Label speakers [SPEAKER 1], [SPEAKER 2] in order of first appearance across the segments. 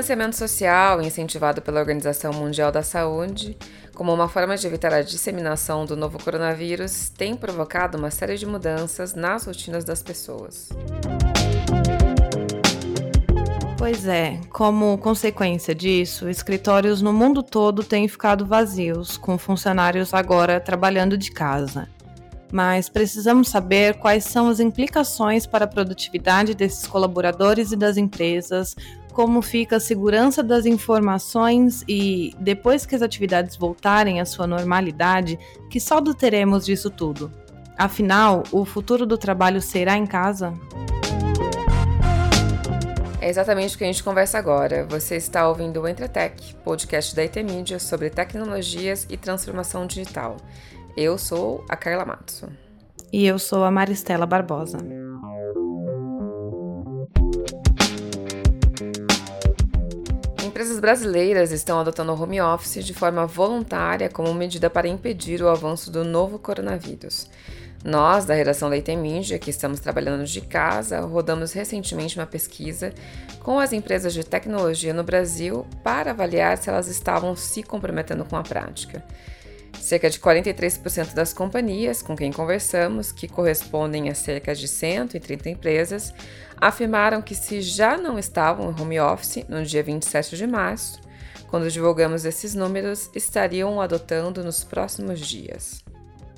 [SPEAKER 1] distanciamento social, incentivado pela Organização Mundial da Saúde, como uma forma de evitar a disseminação do novo coronavírus, tem provocado uma série de mudanças nas rotinas das pessoas.
[SPEAKER 2] Pois é, como consequência disso, escritórios no mundo todo têm ficado vazios, com funcionários agora trabalhando de casa. Mas precisamos saber quais são as implicações para a produtividade desses colaboradores e das empresas, como fica a segurança das informações e, depois que as atividades voltarem à sua normalidade, que saldo teremos disso tudo? Afinal, o futuro do trabalho será em casa?
[SPEAKER 1] É exatamente o que a gente conversa agora. Você está ouvindo o Entretec, podcast da IT Mídia sobre tecnologias e transformação digital. Eu sou a Carla Matsu.
[SPEAKER 2] E eu sou a Maristela Barbosa.
[SPEAKER 1] Empresas brasileiras estão adotando o home office de forma voluntária como medida para impedir o avanço do novo coronavírus. Nós, da redação da IT Mídia, que estamos trabalhando de casa, rodamos recentemente uma pesquisa com as empresas de tecnologia no Brasil para avaliar se elas estavam se comprometendo com a prática. Cerca de 43% das companhias com quem conversamos, que correspondem a cerca de 130 empresas, afirmaram que se já não estavam em home office no dia 27 de março, quando divulgamos esses números, estariam adotando nos próximos dias.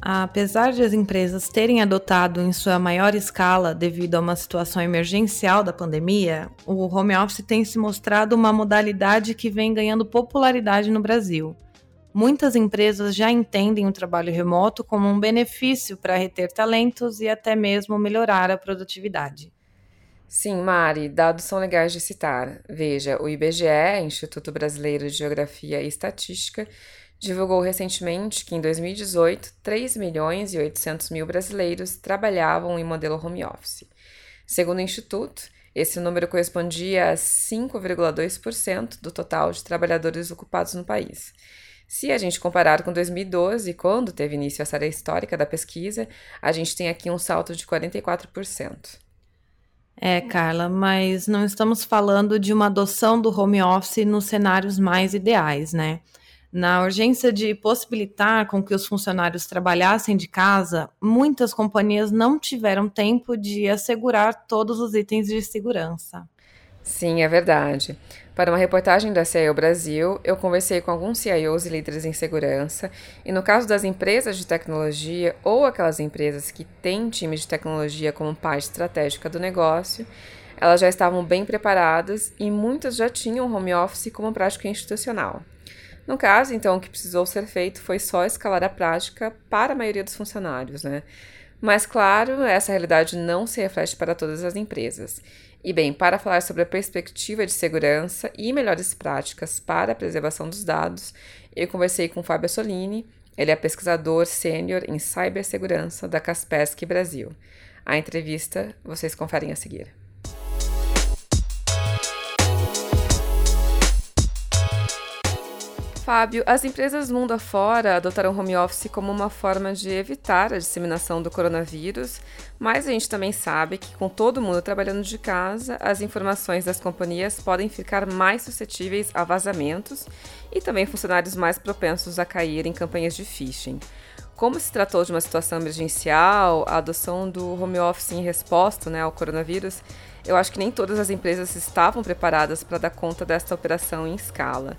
[SPEAKER 2] Apesar de as empresas terem adotado em sua maior escala devido a uma situação emergencial da pandemia, o home office tem se mostrado uma modalidade que vem ganhando popularidade no Brasil. Muitas empresas já entendem o trabalho remoto como um benefício para reter talentos e até mesmo melhorar a produtividade.
[SPEAKER 1] Sim, Mari, dados são legais de citar. Veja, o IBGE, Instituto Brasileiro de Geografia e Estatística, divulgou recentemente que em 2018, 3 milhões e 800 mil brasileiros trabalhavam em modelo home office. Segundo o Instituto, esse número correspondia a 5,2% do total de trabalhadores ocupados no país. Se a gente comparar com 2012, quando teve início a série histórica da pesquisa, a gente tem aqui um salto de 44%.
[SPEAKER 2] É, Carla, mas não estamos falando de uma adoção do home office nos cenários mais ideais, né? Na urgência de possibilitar com que os funcionários trabalhassem de casa, muitas companhias não tiveram tempo de assegurar todos os itens de segurança.
[SPEAKER 1] Sim, é verdade. Para uma reportagem da CIO Brasil, eu conversei com alguns CIOs e líderes em segurança, e no caso das empresas de tecnologia ou aquelas empresas que têm time de tecnologia como parte estratégica do negócio, elas já estavam bem preparadas e muitas já tinham home office como prática institucional. No caso, então, o que precisou ser feito foi só escalar a prática para a maioria dos funcionários, né? Mas, claro, essa realidade não se reflete para todas as empresas. E bem, para falar sobre a perspectiva de segurança e melhores práticas para a preservação dos dados, eu conversei com Fábio Solini, ele é pesquisador sênior em cibersegurança da Kaspersky Brasil. A entrevista vocês conferem a seguir. Fábio, as empresas mundo afora adotaram home office como uma forma de evitar a disseminação do coronavírus, mas a gente também sabe que, com todo mundo trabalhando de casa, as informações das companhias podem ficar mais suscetíveis a vazamentos e também funcionários mais propensos a cair em campanhas de phishing. Como se tratou de uma situação emergencial, a adoção do home office em resposta né, ao coronavírus, eu acho que nem todas as empresas estavam preparadas para dar conta desta operação em escala.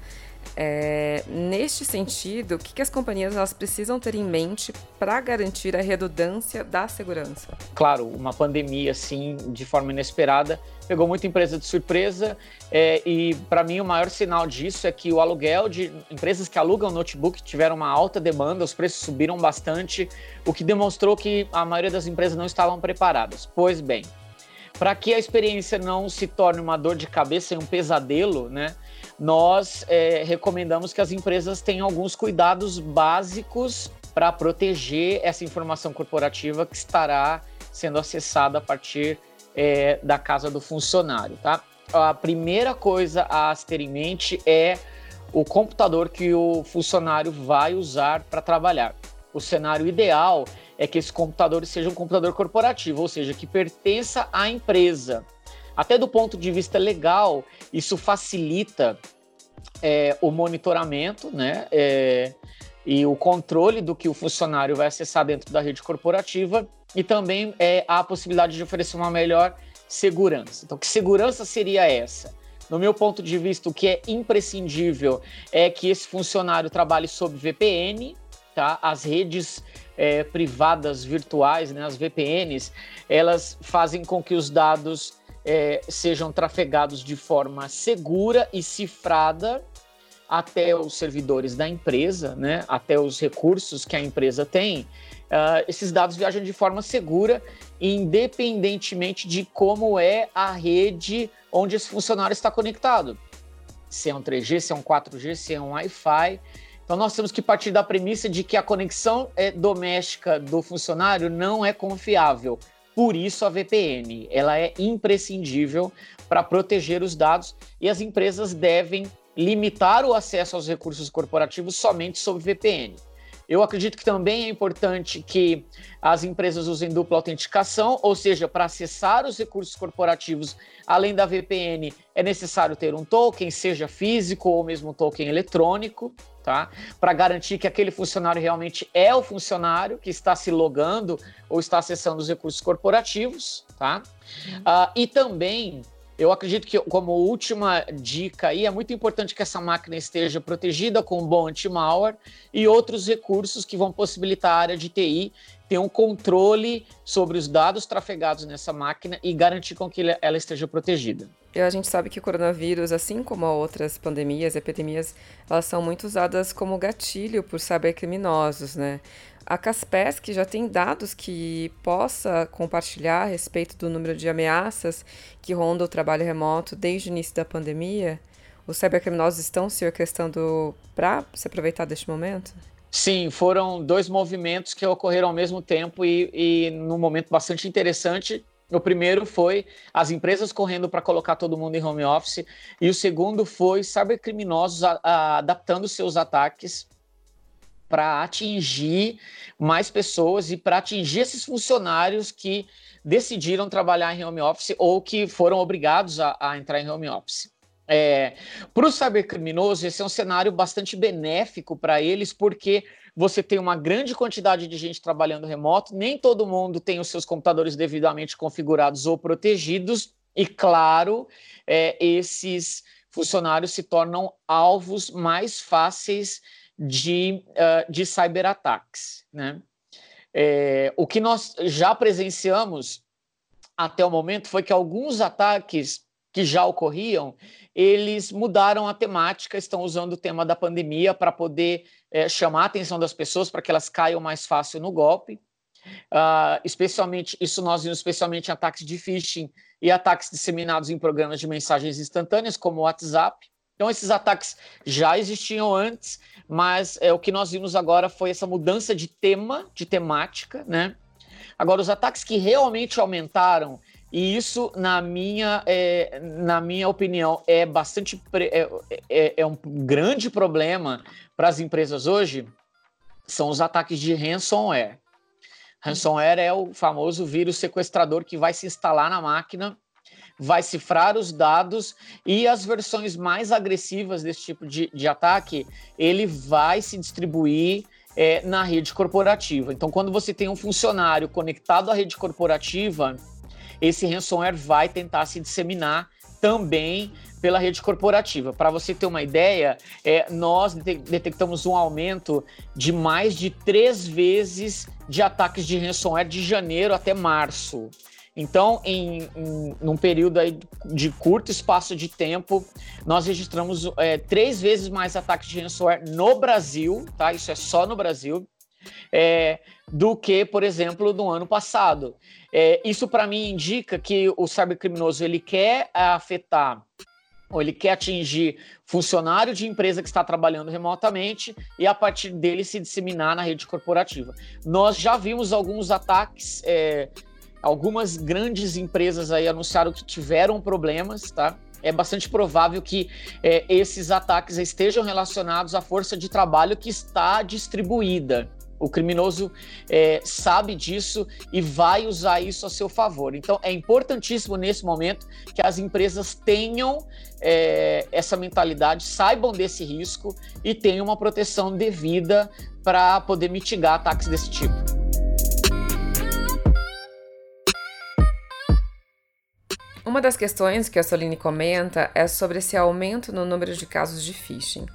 [SPEAKER 1] É, neste sentido, o que, que as companhias elas precisam ter em mente para garantir a redundância da segurança?
[SPEAKER 3] Claro, uma pandemia assim, de forma inesperada, pegou muita empresa de surpresa é, e para mim o maior sinal disso é que o aluguel de empresas que alugam notebook tiveram uma alta demanda, os preços subiram bastante, o que demonstrou que a maioria das empresas não estavam preparadas. Pois bem, para que a experiência não se torne uma dor de cabeça e um pesadelo, né? Nós é, recomendamos que as empresas tenham alguns cuidados básicos para proteger essa informação corporativa que estará sendo acessada a partir é, da casa do funcionário, tá? A primeira coisa a ter em mente é o computador que o funcionário vai usar para trabalhar. O cenário ideal é que esse computador seja um computador corporativo, ou seja, que pertença à empresa. Até do ponto de vista legal, isso facilita é, o monitoramento, né? É, e o controle do que o funcionário vai acessar dentro da rede corporativa e também é, a possibilidade de oferecer uma melhor segurança. Então, que segurança seria essa? No meu ponto de vista, o que é imprescindível é que esse funcionário trabalhe sob VPN, tá? As redes é, privadas virtuais, né, as VPNs, elas fazem com que os dados é, sejam trafegados de forma segura e cifrada até os servidores da empresa, né, até os recursos que a empresa tem, uh, esses dados viajam de forma segura, independentemente de como é a rede onde esse funcionário está conectado. Se é um 3G, se é um 4G, se é um Wi-Fi. Então nós temos que partir da premissa de que a conexão é, doméstica do funcionário não é confiável. Por isso a VPN, ela é imprescindível para proteger os dados e as empresas devem limitar o acesso aos recursos corporativos somente sob VPN. Eu acredito que também é importante que as empresas usem dupla autenticação, ou seja, para acessar os recursos corporativos, além da VPN, é necessário ter um token, seja físico ou mesmo um token eletrônico, tá? Para garantir que aquele funcionário realmente é o funcionário que está se logando ou está acessando os recursos corporativos, tá? Uhum. Uh, e também eu acredito que, como última dica aí, é muito importante que essa máquina esteja protegida com um bom anti-malware e outros recursos que vão possibilitar a área de TI ter um controle sobre os dados trafegados nessa máquina e garantir com que ela esteja protegida.
[SPEAKER 1] A gente sabe que o coronavírus, assim como outras pandemias, epidemias, elas são muito usadas como gatilho por cybercriminosos, né? A Caspesc já tem dados que possa compartilhar a respeito do número de ameaças que ronda o trabalho remoto desde o início da pandemia? Os cybercriminosos estão se orquestrando para se aproveitar deste momento?
[SPEAKER 3] Sim, foram dois movimentos que ocorreram ao mesmo tempo e, e num momento bastante interessante. O primeiro foi as empresas correndo para colocar todo mundo em home office, e o segundo foi cybercriminosos a, a, adaptando seus ataques para atingir mais pessoas e para atingir esses funcionários que decidiram trabalhar em home office ou que foram obrigados a, a entrar em home office. É, para o cybercriminoso, esse é um cenário bastante benéfico para eles, porque você tem uma grande quantidade de gente trabalhando remoto, nem todo mundo tem os seus computadores devidamente configurados ou protegidos, e claro, é, esses funcionários se tornam alvos mais fáceis de, uh, de cyberataques. Né? É, o que nós já presenciamos até o momento foi que alguns ataques que já ocorriam, eles mudaram a temática, estão usando o tema da pandemia para poder é, chamar a atenção das pessoas para que elas caiam mais fácil no golpe. Uh, especialmente, isso nós vimos especialmente em ataques de phishing e ataques disseminados em programas de mensagens instantâneas, como o WhatsApp. Então, esses ataques já existiam antes, mas é, o que nós vimos agora foi essa mudança de tema, de temática, né? Agora, os ataques que realmente aumentaram, e isso, na minha, é, na minha opinião, é bastante é, é, é um grande problema para as empresas hoje, são os ataques de ransomware. Ransomware é o famoso vírus sequestrador que vai se instalar na máquina vai cifrar os dados e as versões mais agressivas desse tipo de, de ataque, ele vai se distribuir é, na rede corporativa. Então, quando você tem um funcionário conectado à rede corporativa, esse ransomware vai tentar se disseminar também pela rede corporativa. Para você ter uma ideia, é, nós detectamos um aumento de mais de três vezes de ataques de ransomware de janeiro até março. Então, em, em num período aí de curto espaço de tempo, nós registramos é, três vezes mais ataques de ransomware no Brasil, tá? Isso é só no Brasil, é, do que, por exemplo, no ano passado. É, isso para mim indica que o cybercriminoso ele quer afetar ou ele quer atingir funcionário de empresa que está trabalhando remotamente e a partir dele se disseminar na rede corporativa. Nós já vimos alguns ataques é, Algumas grandes empresas aí anunciaram que tiveram problemas, tá? É bastante provável que é, esses ataques estejam relacionados à força de trabalho que está distribuída. O criminoso é, sabe disso e vai usar isso a seu favor. Então, é importantíssimo nesse momento que as empresas tenham é, essa mentalidade, saibam desse risco e tenham uma proteção devida para poder mitigar ataques desse tipo.
[SPEAKER 1] Uma das questões que a Soline comenta é sobre esse aumento no número de casos de phishing.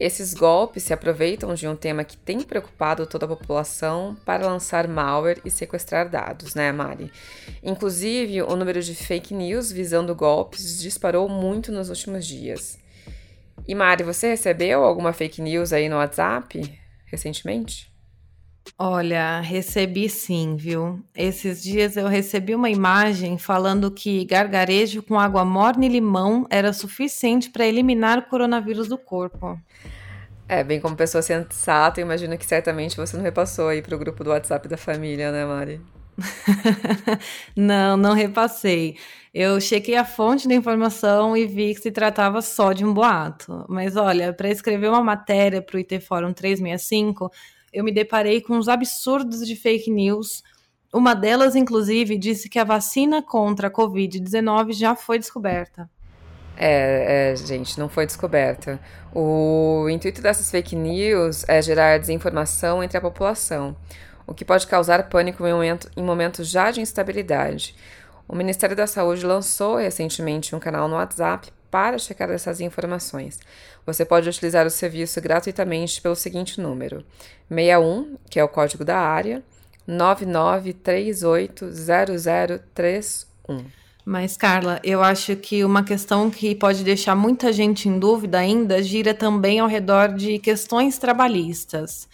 [SPEAKER 1] Esses golpes se aproveitam de um tema que tem preocupado toda a população para lançar malware e sequestrar dados, né, Mari? Inclusive, o número de fake news visando golpes disparou muito nos últimos dias. E Mari, você recebeu alguma fake news aí no WhatsApp recentemente?
[SPEAKER 2] Olha, recebi sim, viu? Esses dias eu recebi uma imagem falando que gargarejo com água morna e limão era suficiente para eliminar o coronavírus do corpo.
[SPEAKER 1] É, bem como pessoa sensata, imagino que certamente você não repassou aí para o grupo do WhatsApp da família, né, Mari?
[SPEAKER 2] não, não repassei. Eu chequei a fonte da informação e vi que se tratava só de um boato. Mas olha, para escrever uma matéria para o IT Fórum 365, eu me deparei com uns absurdos de fake news. Uma delas, inclusive, disse que a vacina contra a Covid-19 já foi descoberta.
[SPEAKER 1] É, é, gente, não foi descoberta. O intuito dessas fake news é gerar desinformação entre a população, o que pode causar pânico em, momento, em momentos já de instabilidade. O Ministério da Saúde lançou recentemente um canal no WhatsApp para checar essas informações. Você pode utilizar o serviço gratuitamente pelo seguinte número: 61, que é o código da área, 99380031.
[SPEAKER 2] Mas, Carla, eu acho que uma questão que pode deixar muita gente em dúvida ainda gira também ao redor de questões trabalhistas.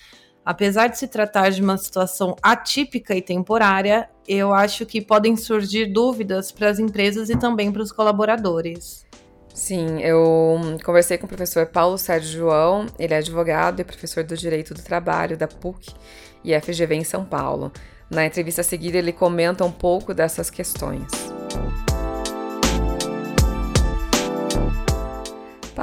[SPEAKER 2] Apesar de se tratar de uma situação atípica e temporária, eu acho que podem surgir dúvidas para as empresas e também para os colaboradores.
[SPEAKER 1] Sim, eu conversei com o professor Paulo Sérgio João, ele é advogado e professor do Direito do Trabalho da PUC e FGV em São Paulo. Na entrevista a seguir, ele comenta um pouco dessas questões.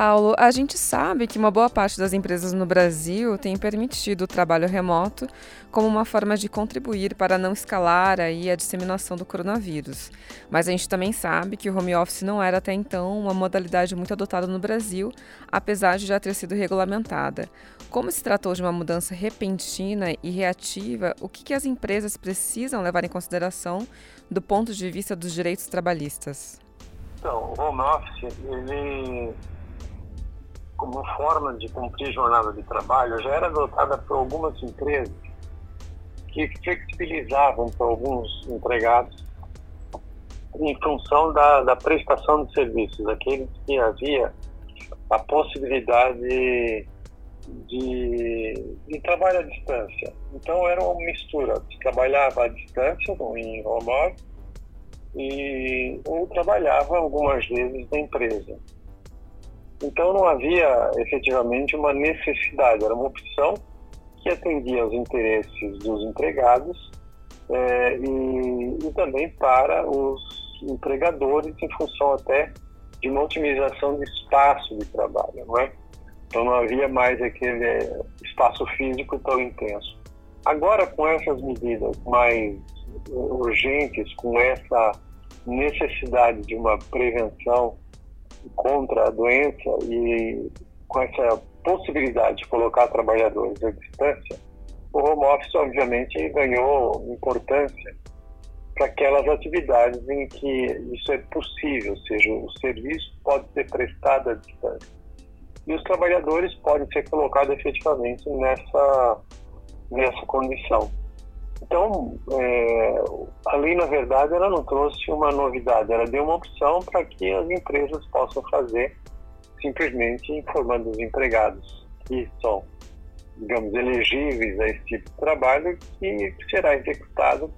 [SPEAKER 1] Paulo, a gente sabe que uma boa parte das empresas no Brasil tem permitido o trabalho remoto como uma forma de contribuir para não escalar aí a disseminação do coronavírus. Mas a gente também sabe que o home office não era até então uma modalidade muito adotada no Brasil, apesar de já ter sido regulamentada. Como se tratou de uma mudança repentina e reativa, o que, que as empresas precisam levar em consideração do ponto de vista dos direitos trabalhistas?
[SPEAKER 4] Então, o home office, ele como forma de cumprir jornada de trabalho já era adotada por algumas empresas que flexibilizavam para alguns empregados em função da, da prestação de serviços, aqueles que havia a possibilidade de, de, trabalho à distância. Então era uma mistura, se trabalhava à distância, em home office, e, ou trabalhava algumas vezes na empresa. Então não havia efetivamente uma necessidade, era uma opção que atendia aos interesses dos empregados é, e, e, também para os empregadores em função até de uma otimização de espaço de trabalho, não é? Então não havia mais aquele espaço físico tão intenso. Agora com essas medidas mais urgentes, com essa necessidade de uma prevenção contra a doença e com essa possibilidade de colocar trabalhadores à distância, o home office obviamente ganhou importância para aquelas atividades em que isso é possível, ou seja, o serviço pode ser prestado à distância. E os trabalhadores podem ser colocados efetivamente nessa, nessa condição. Então, é, a lei, na verdade, ela não trouxe uma novidade, ela deu uma opção para que as empresas possam fazer, simplesmente informando os empregados que são, digamos, elegíveis a esse tipo de trabalho, que será executado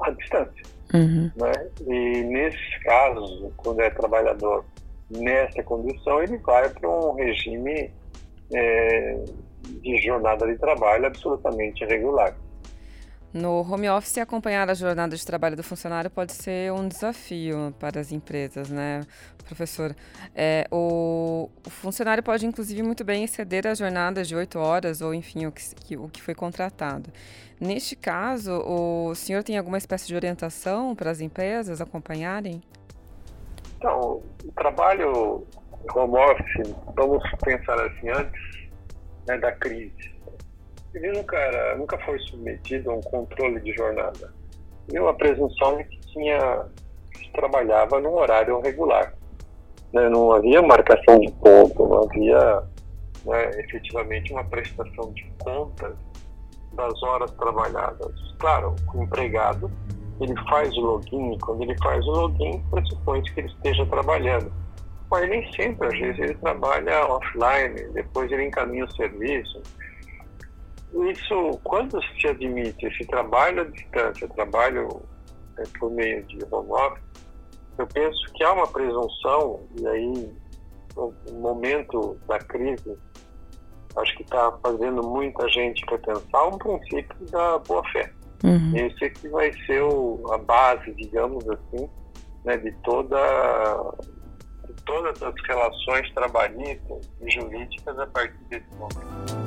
[SPEAKER 4] à distância. Uhum. Né? E nesses casos, quando é trabalhador nessa condição, ele vai para um regime é, de jornada de trabalho absolutamente irregular.
[SPEAKER 1] No home office, acompanhar a jornada de trabalho do funcionário pode ser um desafio para as empresas, né, professor? É, o, o, funcionário pode, inclusive, muito bem exceder a jornada de oito horas ou, enfim, o que, o que foi contratado. Neste caso, o senhor tem alguma espécie de orientação para as empresas acompanharem?
[SPEAKER 4] Então, o trabalho home office, vamos pensar assim, antes né, da crise ele nunca, nunca foi submetido a um controle de jornada. E uma presunção de que tinha que trabalhava num horário regular. Né? Não havia marcação de ponto, não havia né, efetivamente uma prestação de contas das horas trabalhadas. Claro, o empregado ele faz o login quando ele faz o login pressupõe que ele esteja trabalhando. Mas nem sempre, às vezes ele trabalha offline, depois ele encaminha o serviço isso, quando se admite esse trabalho à distância, trabalho é, por meio de home office, eu penso que há uma presunção, e aí o, momento da crise, acho que está fazendo muita gente repensar um princípio da boa-fé. Uhum. Esse é que vai ser o, a base, digamos assim, né, de toda de todas as relações trabalhistas e jurídicas a partir desse momento.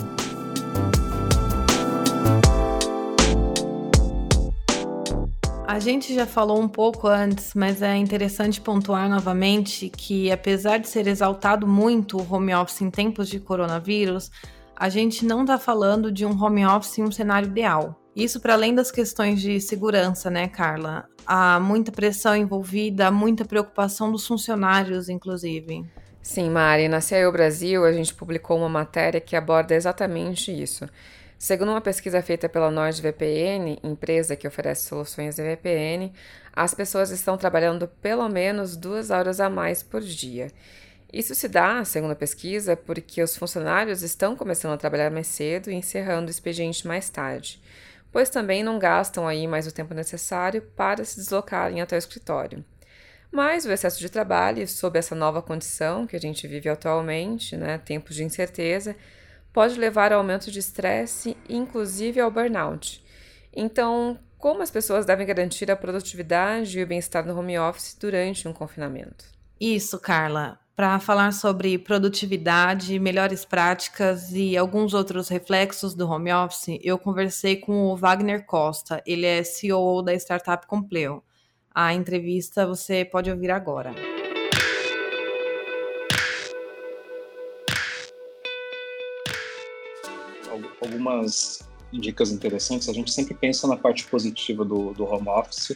[SPEAKER 2] A gente já falou um pouco antes, mas é interessante pontuar novamente que, apesar de ser exaltado muito o home office em tempos de coronavírus, a gente não está falando de um home office em um cenário ideal. Isso para além das questões de segurança, né, Carla? Há muita pressão envolvida, muita preocupação dos funcionários, inclusive.
[SPEAKER 1] Sim, Mari, na CIO Brasil a gente publicou uma matéria que aborda exatamente isso. Segundo uma pesquisa feita pela NordVPN, empresa que oferece soluções de VPN, as pessoas estão trabalhando pelo menos duas horas a mais por dia. Isso se dá, segundo a pesquisa, porque os funcionários estão começando a trabalhar mais cedo e encerrando o expediente mais tarde, pois também não gastam aí mais o tempo necessário para se deslocarem até o escritório. Mas o excesso de trabalho, sob essa nova condição que a gente vive atualmente, né, tempos de incerteza, pode levar ao aumento de estresse, inclusive ao burnout. Então, como as pessoas devem garantir a produtividade e o bem-estar no home office durante um confinamento?
[SPEAKER 2] Isso, Carla. Para falar sobre produtividade, melhores práticas e alguns outros reflexos do home office, eu conversei com o Wagner Costa. Ele é CEO da startup Compleo. A entrevista você pode ouvir agora.
[SPEAKER 5] Algumas dicas interessantes. A gente sempre pensa na parte positiva do, do home office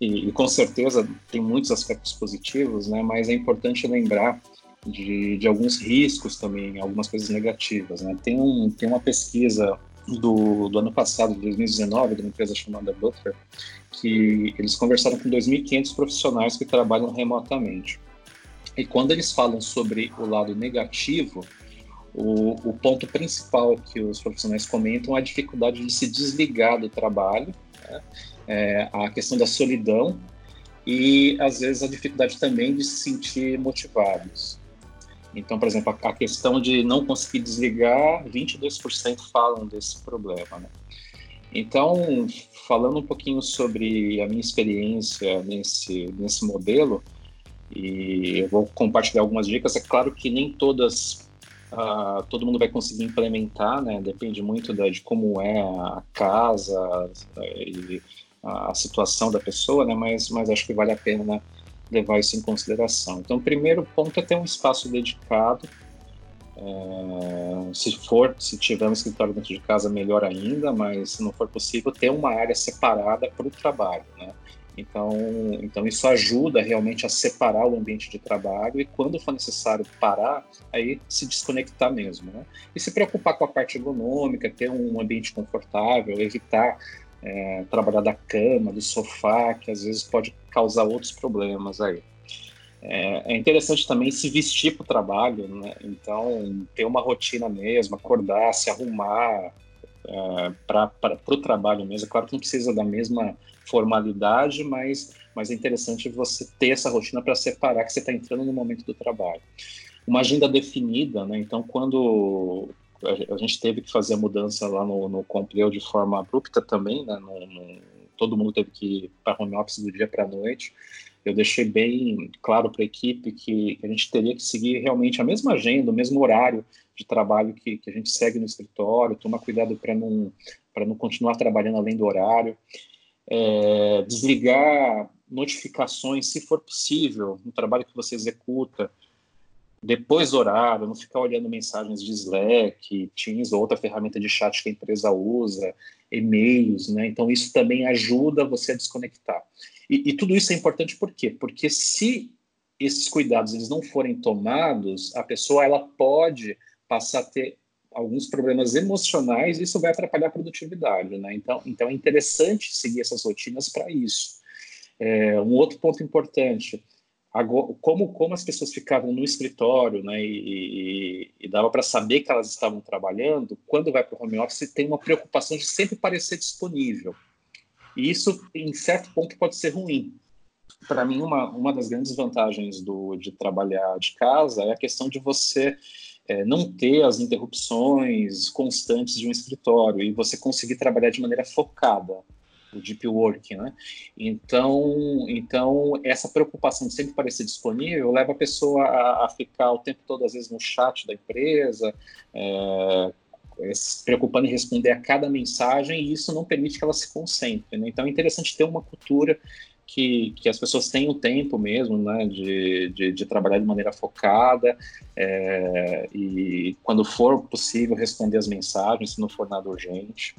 [SPEAKER 5] e, e, com certeza tem muitos aspectos positivos, né? Mas é importante lembrar de, de alguns riscos também, algumas coisas negativas, né? Tem, um, tem uma pesquisa do, do ano passado, de 2019, de uma empresa chamada Buffer, que eles conversaram com 2.500 profissionais que trabalham remotamente. E quando eles falam sobre o lado negativo, o, o, ponto principal que os profissionais comentam é a dificuldade de se desligar do trabalho, né? é, a questão da solidão e, às vezes, a dificuldade também de se sentir motivados. Então, por exemplo, a, a questão de não conseguir desligar, 22% falam desse problema. Né? Então, falando um pouquinho sobre a minha experiência nesse, nesse modelo, e eu vou compartilhar algumas dicas. É claro que nem todas uh, todo mundo vai conseguir implementar, né? Depende muito da, de como é a casa e a situação da pessoa, né? Mas, mas acho que vale a pena né, levar isso em consideração. Então, o primeiro ponto é ter um espaço dedicado. É, se for, se tiver um escritório dentro de casa, melhor ainda, mas se não for possível, ter uma área separada para o trabalho, né? Então, então isso ajuda realmente a separar o ambiente de trabalho e quando for necessário parar, aí se desconectar mesmo, né? E se preocupar com a parte ergonômica, ter um ambiente confortável, evitar é, trabalhar da cama, do sofá, que às vezes pode causar outros problemas aí. É, é interessante também se vestir para o trabalho, né? Então, ter uma rotina mesmo, acordar, se arrumar, é, para o trabalho mesmo. É claro que não precisa da mesma formalidade, mas, mas é interessante você ter essa rotina para separar que você está entrando no momento do trabalho. Uma agenda definida, né? Então, quando a, gente teve que fazer a mudança lá no, no Compleu de forma abrupta também, né? No, no, todo mundo teve que ir para home office do dia para a noite. Eu deixei bem claro para a equipe que a gente teria que seguir realmente a mesma agenda, o mesmo horário de trabalho que, que a gente segue no escritório, tomar cuidado para não, não continuar trabalhando além do horário, é, desligar notificações, se for possível, no trabalho que você executa, depois do horário, não ficar olhando mensagens de Slack, Teams ou outra ferramenta de chat que a empresa usa, e-mails, né? Então isso também ajuda você a desconectar. E, e, tudo isso é importante por quê? Porque se esses cuidados eles não forem tomados, a pessoa ela pode passar a ter alguns problemas emocionais isso vai atrapalhar a produtividade, né? Então, então é interessante seguir essas rotinas para isso. É, um outro ponto importante, Agora, como, como as pessoas ficavam no escritório, né, e, e, e dava para saber que elas estavam trabalhando, quando vai para o home office tem uma preocupação de sempre parecer disponível. E isso, em certo ponto, pode ser ruim. Para mim, uma, uma das grandes vantagens do, de trabalhar de casa é a questão de você é, não ter as interrupções constantes de um escritório e você conseguir trabalhar de maneira focada o deep work, né? Então, então essa preocupação de sempre parecer disponível leva a pessoa a, a ficar o tempo todo às vezes no chat da empresa, é, se preocupando em responder a cada mensagem e isso não permite que ela se concentre. Né? Então é interessante ter uma cultura que, que as pessoas tenham tempo mesmo, né, de, de, de trabalhar de maneira focada é, e quando for possível responder as mensagens, se não for nada urgente.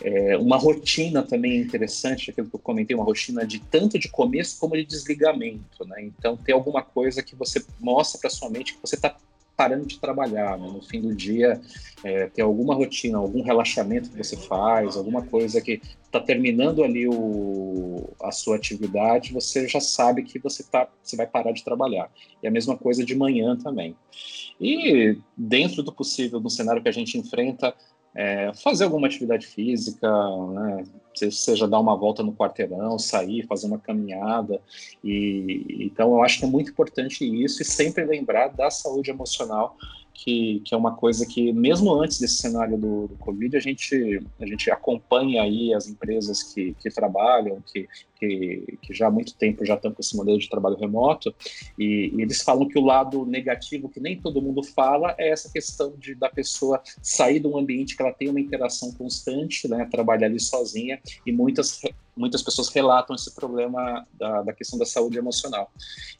[SPEAKER 5] É, uma rotina também interessante, aquilo que eu comentei, uma rotina de tanto de começo como de desligamento, né? Então, ter alguma coisa que você mostra para sua mente que você está parando de trabalhar, né? no fim do dia, é, ter alguma rotina, algum relaxamento que você faz, alguma coisa que está terminando ali o, a sua atividade, você já sabe que você, tá, você vai parar de trabalhar. E a mesma coisa de manhã também. E dentro do possível, no cenário que a gente enfrenta, é, fazer alguma atividade física, né? Seja dar uma volta no quarteirão, sair, fazer uma caminhada. E então eu acho que é muito importante isso e sempre lembrar da saúde emocional que, que é uma coisa que, mesmo antes desse cenário do, do Covid, a gente, a gente acompanha aí as empresas que, que trabalham, que, que, que já há muito tempo já estão com esse modelo de trabalho remoto, e, e, eles falam que o lado negativo, que nem todo mundo fala, é essa questão de, da pessoa sair de um ambiente que ela tem uma interação constante, né, trabalhar ali sozinha, e muitas muitas pessoas relatam esse problema da, da, questão da saúde emocional.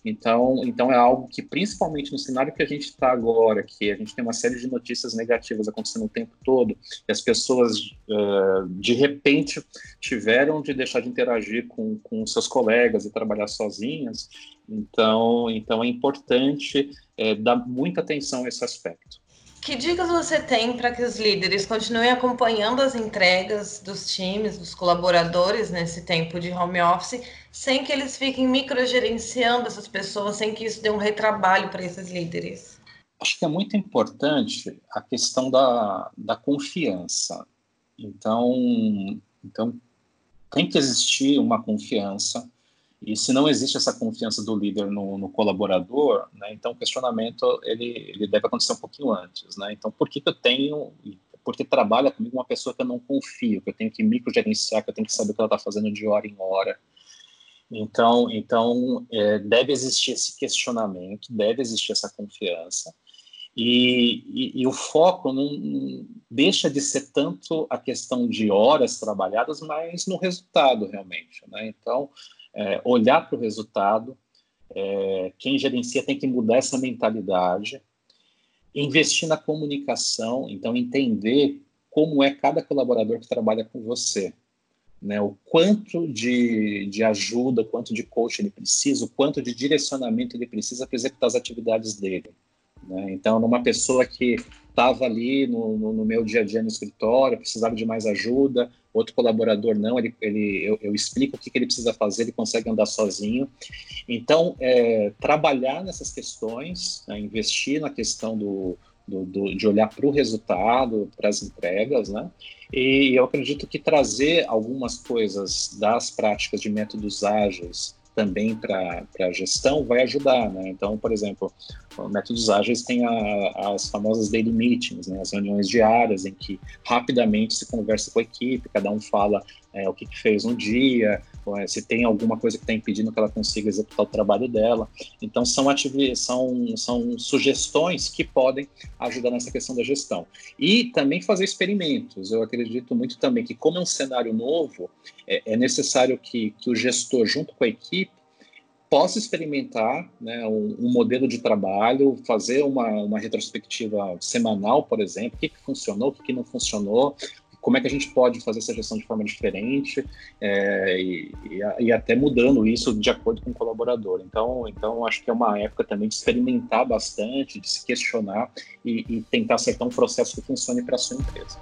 [SPEAKER 5] Então, então é algo que, principalmente no cenário que a gente está agora, que a gente tem uma série de notícias negativas acontecendo o tempo todo, e as pessoas, uh, de repente, tiveram de deixar de interagir com, com seus colegas e trabalhar sozinhas, então, então é importante é, dar muita atenção a esse aspecto.
[SPEAKER 2] Que dicas você tem para que os líderes continuem acompanhando as entregas dos times, dos colaboradores nesse tempo de home office, sem que eles fiquem microgerenciando essas pessoas, sem que isso dê um retrabalho para esses líderes?
[SPEAKER 5] Acho que é muito importante a questão da, da confiança. Então, então, tem que existir uma confiança e se não existe essa confiança do líder no, no colaborador, né, então o questionamento ele, ele deve acontecer um pouquinho antes. Né? Então, por que, que eu tenho, porque trabalha comigo uma pessoa que eu não confio, que eu tenho que microgerenciar, que eu tenho que saber o que ela está fazendo de hora em hora. Então, então é, deve existir esse questionamento, deve existir essa confiança. E, e, e, o foco não deixa de ser tanto a questão de horas trabalhadas, mas no resultado realmente. Né? Então, é, olhar para o resultado. É, quem gerencia tem que mudar essa mentalidade, investir na comunicação, então entender como é cada colaborador que trabalha com você, né? O quanto de, de ajuda, quanto de coach ele precisa, o quanto de direcionamento ele precisa para executar as atividades dele. Né? Então, numa pessoa que estava ali no, no, no, meu dia a dia no escritório, precisava de mais ajuda, outro colaborador não, ele, ele, eu, eu explico o que, que, ele precisa fazer, ele consegue andar sozinho. Então, é, trabalhar nessas questões, né, investir na questão do, do, do de olhar para o resultado, para as entregas, né? E eu acredito que trazer algumas coisas das práticas de métodos ágeis também para a gestão vai ajudar, né? Então, por exemplo, métodos ágeis têm a, as famosas daily meetings, né? As reuniões diárias em que rapidamente se conversa com a equipe, cada um fala é, o que, que, fez um dia, se tem alguma coisa que está impedindo que ela consiga executar o trabalho dela. Então, são, são, são sugestões que podem ajudar nessa questão da gestão. E também fazer experimentos. Eu acredito muito também que, como é um cenário novo, é, é necessário que, que o gestor, junto com a equipe, possa experimentar né, um, um, modelo de trabalho, fazer uma, uma retrospectiva semanal, por exemplo, o que, que funcionou, o que, que não funcionou, como é que a gente pode fazer essa gestão de forma diferente é, e, e, até mudando isso de acordo com o colaborador. Então, então acho que é uma época também de experimentar bastante, de se questionar e, e tentar acertar um processo que funcione para a sua empresa.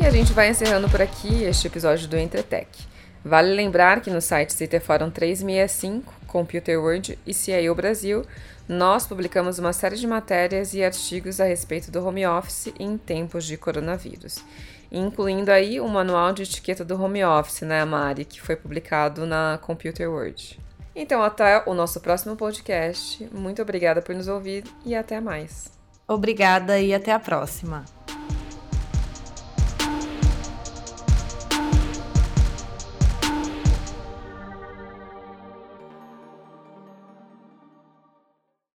[SPEAKER 1] E a gente vai encerrando por aqui este episódio do Entretec. Vale lembrar que no site CT Fórum 365, Computer World e CIO Brasil, nós publicamos uma série de matérias e artigos a respeito do home office em tempos de coronavírus, incluindo aí o manual de etiqueta do home office, né, Mari, que foi publicado na Computer World. Então, até o nosso próximo podcast. Muito obrigada por nos ouvir e até mais.
[SPEAKER 2] Obrigada e até a próxima.